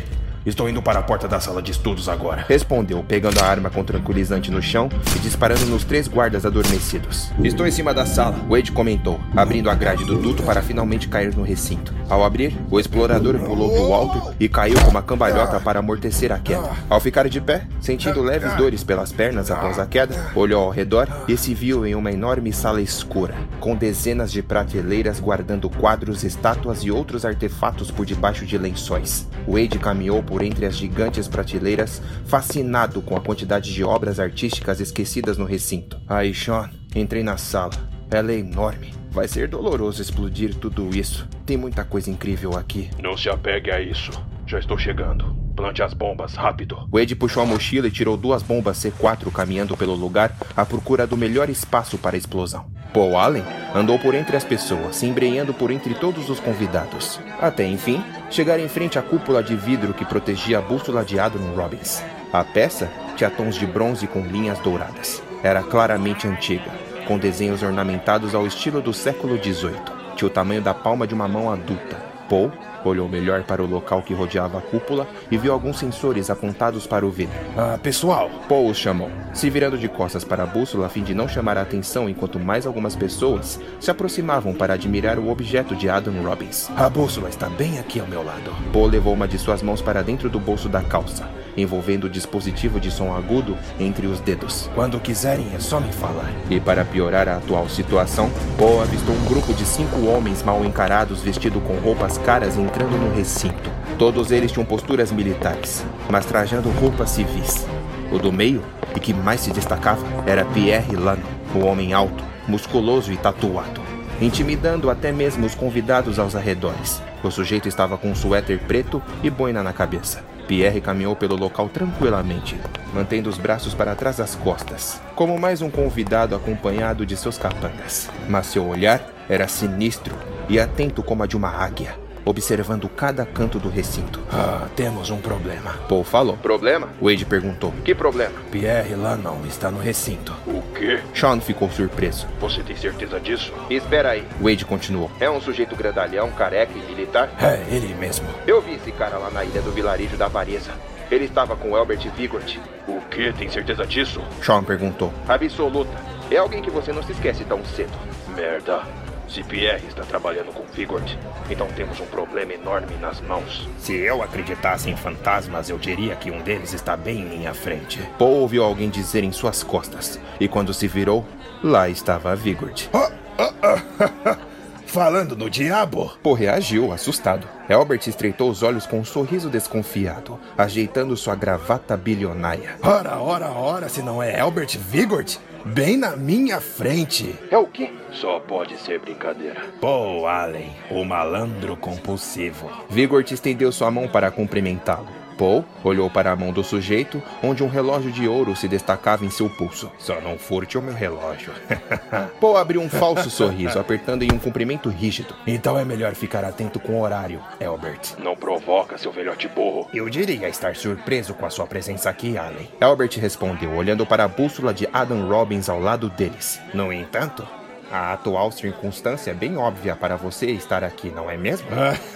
Estou indo para a porta da sala de estudos agora. Respondeu, pegando a arma com tranquilizante no chão e disparando nos três guardas adormecidos. Estou em cima da sala, Wade comentou, abrindo a grade do duto para finalmente cair no recinto. Ao abrir, o explorador pulou do alto e caiu com uma cambalhota para amortecer a queda. Ao ficar de pé, sentindo leves dores pelas pernas após a queda, olhou ao redor e se viu em uma enorme sala escura, com dezenas de prateleiras guardando quadros, estátuas e outros artefatos por debaixo de lençóis. Wade caminhou por entre as gigantes prateleiras, fascinado com a quantidade de obras artísticas esquecidas no recinto. Aí, Sean, entrei na sala. Ela é enorme. Vai ser doloroso explodir tudo isso. Tem muita coisa incrível aqui. Não se apegue a isso. Já estou chegando. Plante as bombas, rápido. Wade puxou a mochila e tirou duas bombas C4 caminhando pelo lugar à procura do melhor espaço para a explosão. Paul Allen andou por entre as pessoas, se embrenhando por entre todos os convidados, até enfim chegar em frente à cúpula de vidro que protegia a bússola de Adam Robbins. A peça tinha tons de bronze com linhas douradas. Era claramente antiga, com desenhos ornamentados ao estilo do século XVIII. Tinha o tamanho da palma de uma mão adulta. Paul olhou melhor para o local que rodeava a cúpula e viu alguns sensores apontados para o vidro. Ah, pessoal! Paul os chamou, se virando de costas para a bússola a fim de não chamar a atenção enquanto mais algumas pessoas se aproximavam para admirar o objeto de Adam Robbins. A bússola está bem aqui ao meu lado. Paul levou uma de suas mãos para dentro do bolso da calça, envolvendo o dispositivo de som agudo entre os dedos. Quando quiserem, é só me falar. E para piorar a atual situação, Paul avistou um grupo de cinco homens mal encarados vestidos com roupas caras entrando no recinto. Todos eles tinham posturas militares, mas trajando roupas civis. O do meio, e que mais se destacava, era Pierre Lano, o homem alto, musculoso e tatuado, intimidando até mesmo os convidados aos arredores. O sujeito estava com um suéter preto e boina na cabeça. Pierre caminhou pelo local tranquilamente, mantendo os braços para trás das costas, como mais um convidado acompanhado de seus capangas. Mas seu olhar era sinistro e atento como a de uma águia observando cada canto do recinto. Ah, temos um problema. Paul falou. Problema? Wade perguntou. Que problema? Pierre Lannon está no recinto. O quê? Sean ficou surpreso. Você tem certeza disso? Espera aí. Wade continuou. É um sujeito grandalhão, careca e militar? É, ele mesmo. Eu vi esse cara lá na ilha do vilarejo da Avareza. Ele estava com Albert Vigort. O quê? Tem certeza disso? Sean perguntou. Absoluta. É alguém que você não se esquece tão cedo. Merda. Se Pierre está trabalhando com Vigort, então temos um problema enorme nas mãos. Se eu acreditasse em fantasmas, eu diria que um deles está bem em minha frente. Paul ouviu alguém dizer em suas costas, e quando se virou, lá estava Vigort. Falando no diabo? Paul reagiu, assustado. Albert estreitou os olhos com um sorriso desconfiado, ajeitando sua gravata bilionária. Ora, ora, ora, se não é Albert Vigort? Bem na minha frente. É o quê? Só pode ser brincadeira. Paul Allen, o malandro compulsivo. Vigort estendeu sua mão para cumprimentá-lo. Paul olhou para a mão do sujeito, onde um relógio de ouro se destacava em seu pulso. Só não furte o meu relógio. Paul abriu um falso sorriso, apertando em um cumprimento rígido. Então é melhor ficar atento com o horário, Albert. Não provoca, seu velhote burro. Eu diria estar surpreso com a sua presença aqui, Allen. Albert respondeu, olhando para a bússola de Adam Robbins ao lado deles. No entanto, a atual circunstância é bem óbvia para você estar aqui, não é mesmo?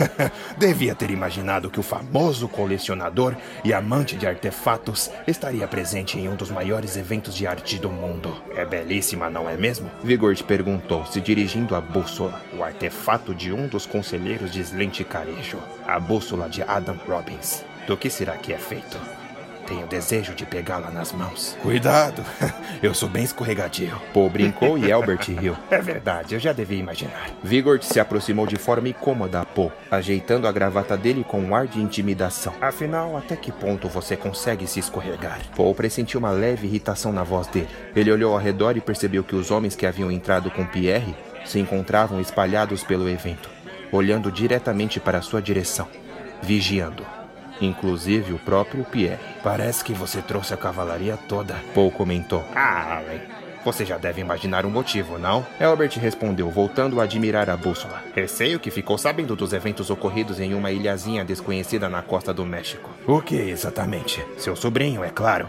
Devia ter imaginado que o famoso colecionador e amante de artefatos estaria presente em um dos maiores eventos de arte do mundo. É belíssima, não é mesmo? Vigor perguntou, se dirigindo à bússola, o artefato de um dos conselheiros de Slente Carejo, a bússola de Adam Robbins. Do que será que é feito? Tenho desejo de pegá-la nas mãos. Cuidado, eu sou bem escorregadio. Paul brincou e Albert riu. É verdade, eu já devia imaginar. Vigor se aproximou de forma incômoda a Paul, ajeitando a gravata dele com um ar de intimidação. Afinal, até que ponto você consegue se escorregar? Paul pressentiu uma leve irritação na voz dele. Ele olhou ao redor e percebeu que os homens que haviam entrado com Pierre se encontravam espalhados pelo evento, olhando diretamente para sua direção, vigiando inclusive o próprio Pierre. Parece que você trouxe a cavalaria toda. Paul comentou. Ah. Você já deve imaginar um motivo, não? Albert respondeu, voltando a admirar a bússola. Receio que ficou sabendo dos eventos ocorridos em uma ilhazinha desconhecida na costa do México. O que exatamente? Seu sobrinho, é claro.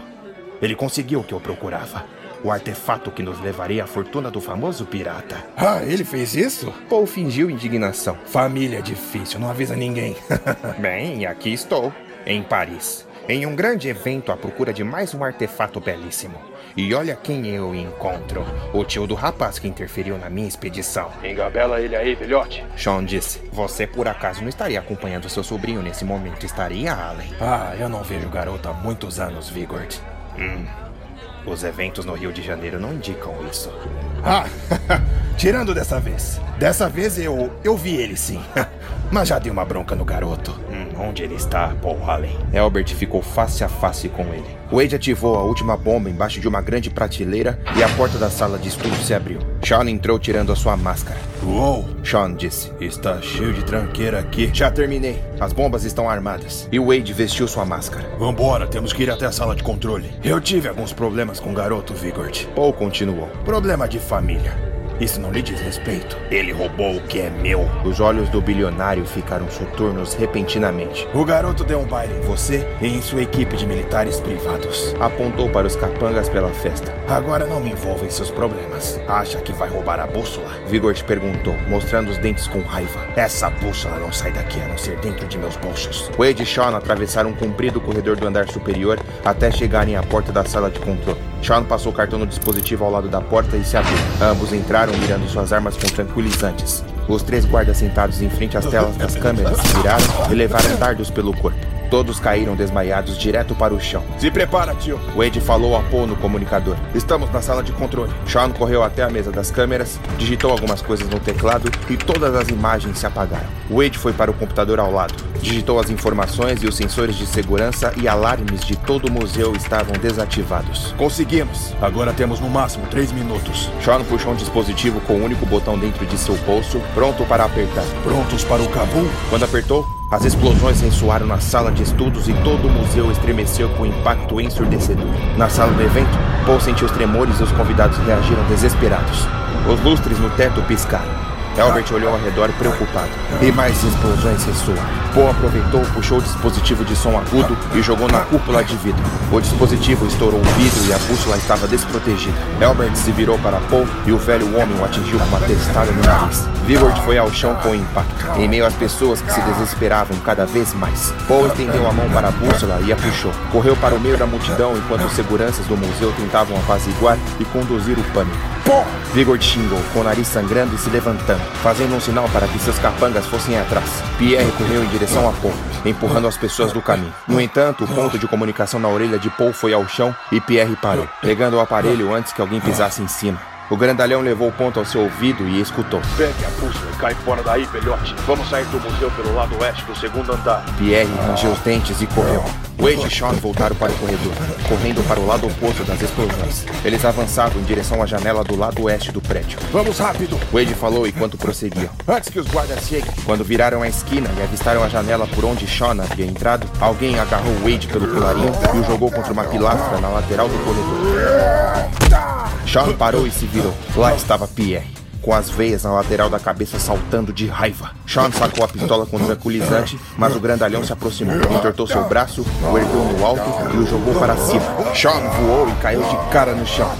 Ele conseguiu o que eu procurava. O artefato que nos levaria à fortuna do famoso pirata. Ah, ele fez isso? Paul fingiu indignação. Família difícil, não avisa ninguém. Bem, aqui estou. em Paris, em um grande evento à procura de mais um artefato belíssimo. E olha quem eu encontro: o tio do rapaz que interferiu na minha expedição. Engabela ele aí, filhote. Sean disse: Você por acaso não estaria acompanhando seu sobrinho nesse momento, estaria, Allen? Ah, eu não vejo o garoto há muitos anos, Vigord. Hum. Os eventos no Rio de Janeiro não indicam isso. Ah, tirando dessa vez. Dessa vez eu eu vi ele sim. Mas já dei uma bronca no garoto. Hum, onde ele está, Paul Allen? Albert ficou face a face com ele. Wade ativou a última bomba embaixo de uma grande prateleira e a porta da sala de estudo se abriu. Sean entrou tirando a sua máscara. Uou! Sean disse. Está cheio de tranqueira aqui. Já terminei. As bombas estão armadas. E Wade vestiu sua máscara. Vambora, temos que ir até a sala de controle. Eu tive alguns problemas com o garoto, Vigord. Paul continuou. Problema de família. Isso não lhe diz respeito. Ele roubou o que é meu. Os olhos do bilionário ficaram soturnos repentinamente. O garoto deu um baile em você e em sua equipe de militares privados. Apontou para os capangas pela festa. Agora não me envolva em seus problemas. Acha que vai roubar a bússola? Vigor te perguntou, mostrando os dentes com raiva. Essa bússola não sai daqui a não ser dentro de meus bolsos. Wade e Sean atravessaram um comprido corredor do andar superior até chegarem à porta da sala de controle. Sean passou o cartão no dispositivo ao lado da porta e se abriu. Ambos entraram mirando suas armas com tranquilizantes. Os três guardas sentados em frente às telas das câmeras viraram e levaram dardos pelo corpo. Todos caíram desmaiados direto para o chão. Se prepara, tio. Wade falou a Paul no comunicador. Estamos na sala de controle. Sean correu até a mesa das câmeras, digitou algumas coisas no teclado e todas as imagens se apagaram. Wade foi para o computador ao lado, digitou as informações e os sensores de segurança e alarmes de todo o museu estavam desativados. Conseguimos. Agora temos no máximo três minutos. Sean puxou um dispositivo com um único botão dentro de seu bolso, pronto para apertar. Prontos para o Cabum? Quando apertou, as explosões ressoaram na sala de estudos e todo o museu estremeceu com um impacto ensurdecedor. Na sala do evento, Paul sentiu os tremores e os convidados reagiram desesperados. Os lustres no teto piscaram. Albert olhou ao redor preocupado. E mais explosões ressoaram. Paul aproveitou, puxou o dispositivo de som agudo e jogou na cúpula de vidro. O dispositivo estourou o vidro e a bússola estava desprotegida. Albert se virou para Paul e o velho homem o atingiu com uma testada no nariz. Vigord foi ao chão com o impacto, em meio às pessoas que se desesperavam cada vez mais. Paul estendeu a mão para a bússola e a puxou. Correu para o meio da multidão enquanto os seguranças do museu tentavam apaziguar e conduzir o pânico. Paul! Vigord xingou, com o nariz sangrando e se levantando, fazendo um sinal para que seus capangas fossem atrás. Pierre correu em direção a Paul, empurrando as pessoas do caminho. No entanto, o ponto de comunicação na orelha de Paul foi ao chão e Pierre parou, pegando o aparelho antes que alguém pisasse em cima. O grandalhão levou o ponto ao seu ouvido e escutou. Pegue a bússola e cai fora daí, velhote. Vamos sair do museu pelo lado oeste do segundo andar. Pierre rangeu os dentes e correu. Wade e Sean voltaram para o corredor, correndo para o lado oposto das explosões. Eles avançavam em direção à janela do lado oeste do prédio. Vamos rápido! Wade falou enquanto prosseguiam. Antes que os guardas cheguem. Quando viraram a esquina e avistaram a janela por onde Sean havia entrado, alguém agarrou Wade pelo colarinho e o jogou contra uma pilastra na lateral do corredor. Sean parou e se virou. Lá estava Pierre, com as veias na lateral da cabeça saltando de raiva. Sean sacou a pistola com tranquilizante, mas o grandalhão se aproximou, entortou seu braço, o ergueu no alto e o jogou para cima. Sean voou e caiu de cara no chão.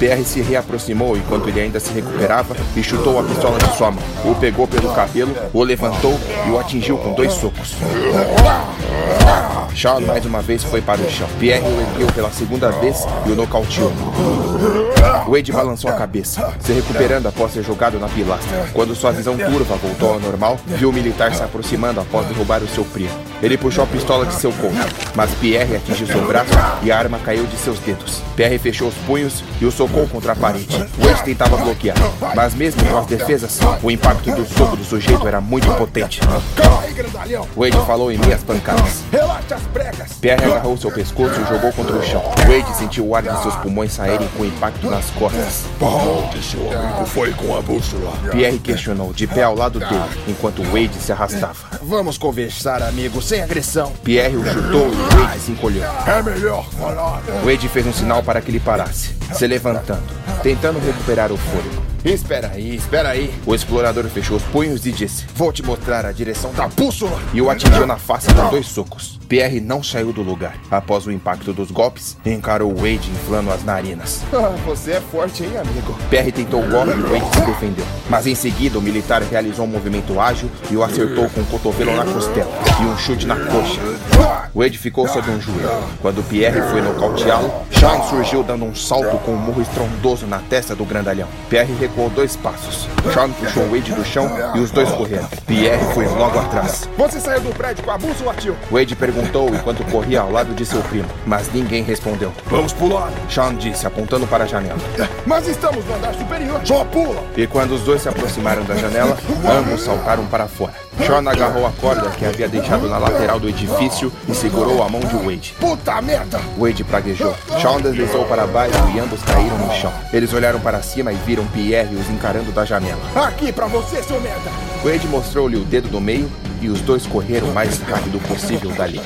PR se reaproximou enquanto ele ainda se recuperava e chutou a pistola de sua mão. O pegou pelo cabelo, o levantou e o atingiu com dois socos. Sean mais uma vez foi para o chão. Pierre o ergueu pela segunda vez e o nocauteou. Wade balançou a cabeça, se recuperando após ser jogado na pilastra. Quando sua visão curva voltou ao normal, viu o militar se aproximando após derrubar o seu primo. Ele puxou a pistola de seu couro, mas Pierre atingiu seu braço e a arma caiu de seus dedos. Pierre fechou os punhos e o socou contra a parede. Wade tentava bloquear, mas mesmo com as defesas, o impacto do soco do sujeito era muito potente. Wade falou em meias pancadas. Relaxa as pregas! Pierre agarrou seu pescoço e jogou contra o chão. Wade sentiu o ar de seus pulmões saírem com impacto nas costas. Onde seu amigo foi com a bússola? Pierre questionou, de pé ao lado dele, enquanto Wade se arrastava. Vamos conversar, amigo, sem agressão. Pierre o chutou e Wade se encolheu. É melhor falar. Wade fez um sinal para que ele parasse, se levantando, tentando recuperar o fôlego. Espera aí, espera aí. O explorador fechou os punhos e disse: Vou te mostrar a direção da bússola. E o atingiu na face com dois socos. Pierre não saiu do lugar. Após o impacto dos golpes, encarou Wade inflando as narinas. Ah, você é forte, hein, amigo? Pierre tentou o golpe e Wade se defendeu. Mas em seguida, o militar realizou um movimento ágil e o acertou com um cotovelo na costela e um chute na coxa. Wade ficou sob um joelho. Quando Pierre foi nocauteá-lo, Sean surgiu dando um salto com um murro estrondoso na testa do grandalhão. Pierre recuou dois passos. Sean puxou Wade do chão e os dois correram. Pierre foi logo atrás. Você saiu do prédio com a bússola, tio? Wade perguntou enquanto corria ao lado de seu primo, mas ninguém respondeu. Vamos pular. Sean disse, apontando para a janela. Mas estamos no andar superior. Só pula. E quando os dois se aproximaram da janela, ambos saltaram para fora. Sean agarrou a corda que havia deixado na lateral do edifício e segurou a mão de Wade. Puta merda! Wade praguejou. Sean deslizou para baixo e ambos caíram no chão. Eles olharam para cima e viram Pierre os encarando da janela. Aqui pra você, seu merda! Wade mostrou-lhe o dedo do meio e os dois correram o mais rápido possível dali.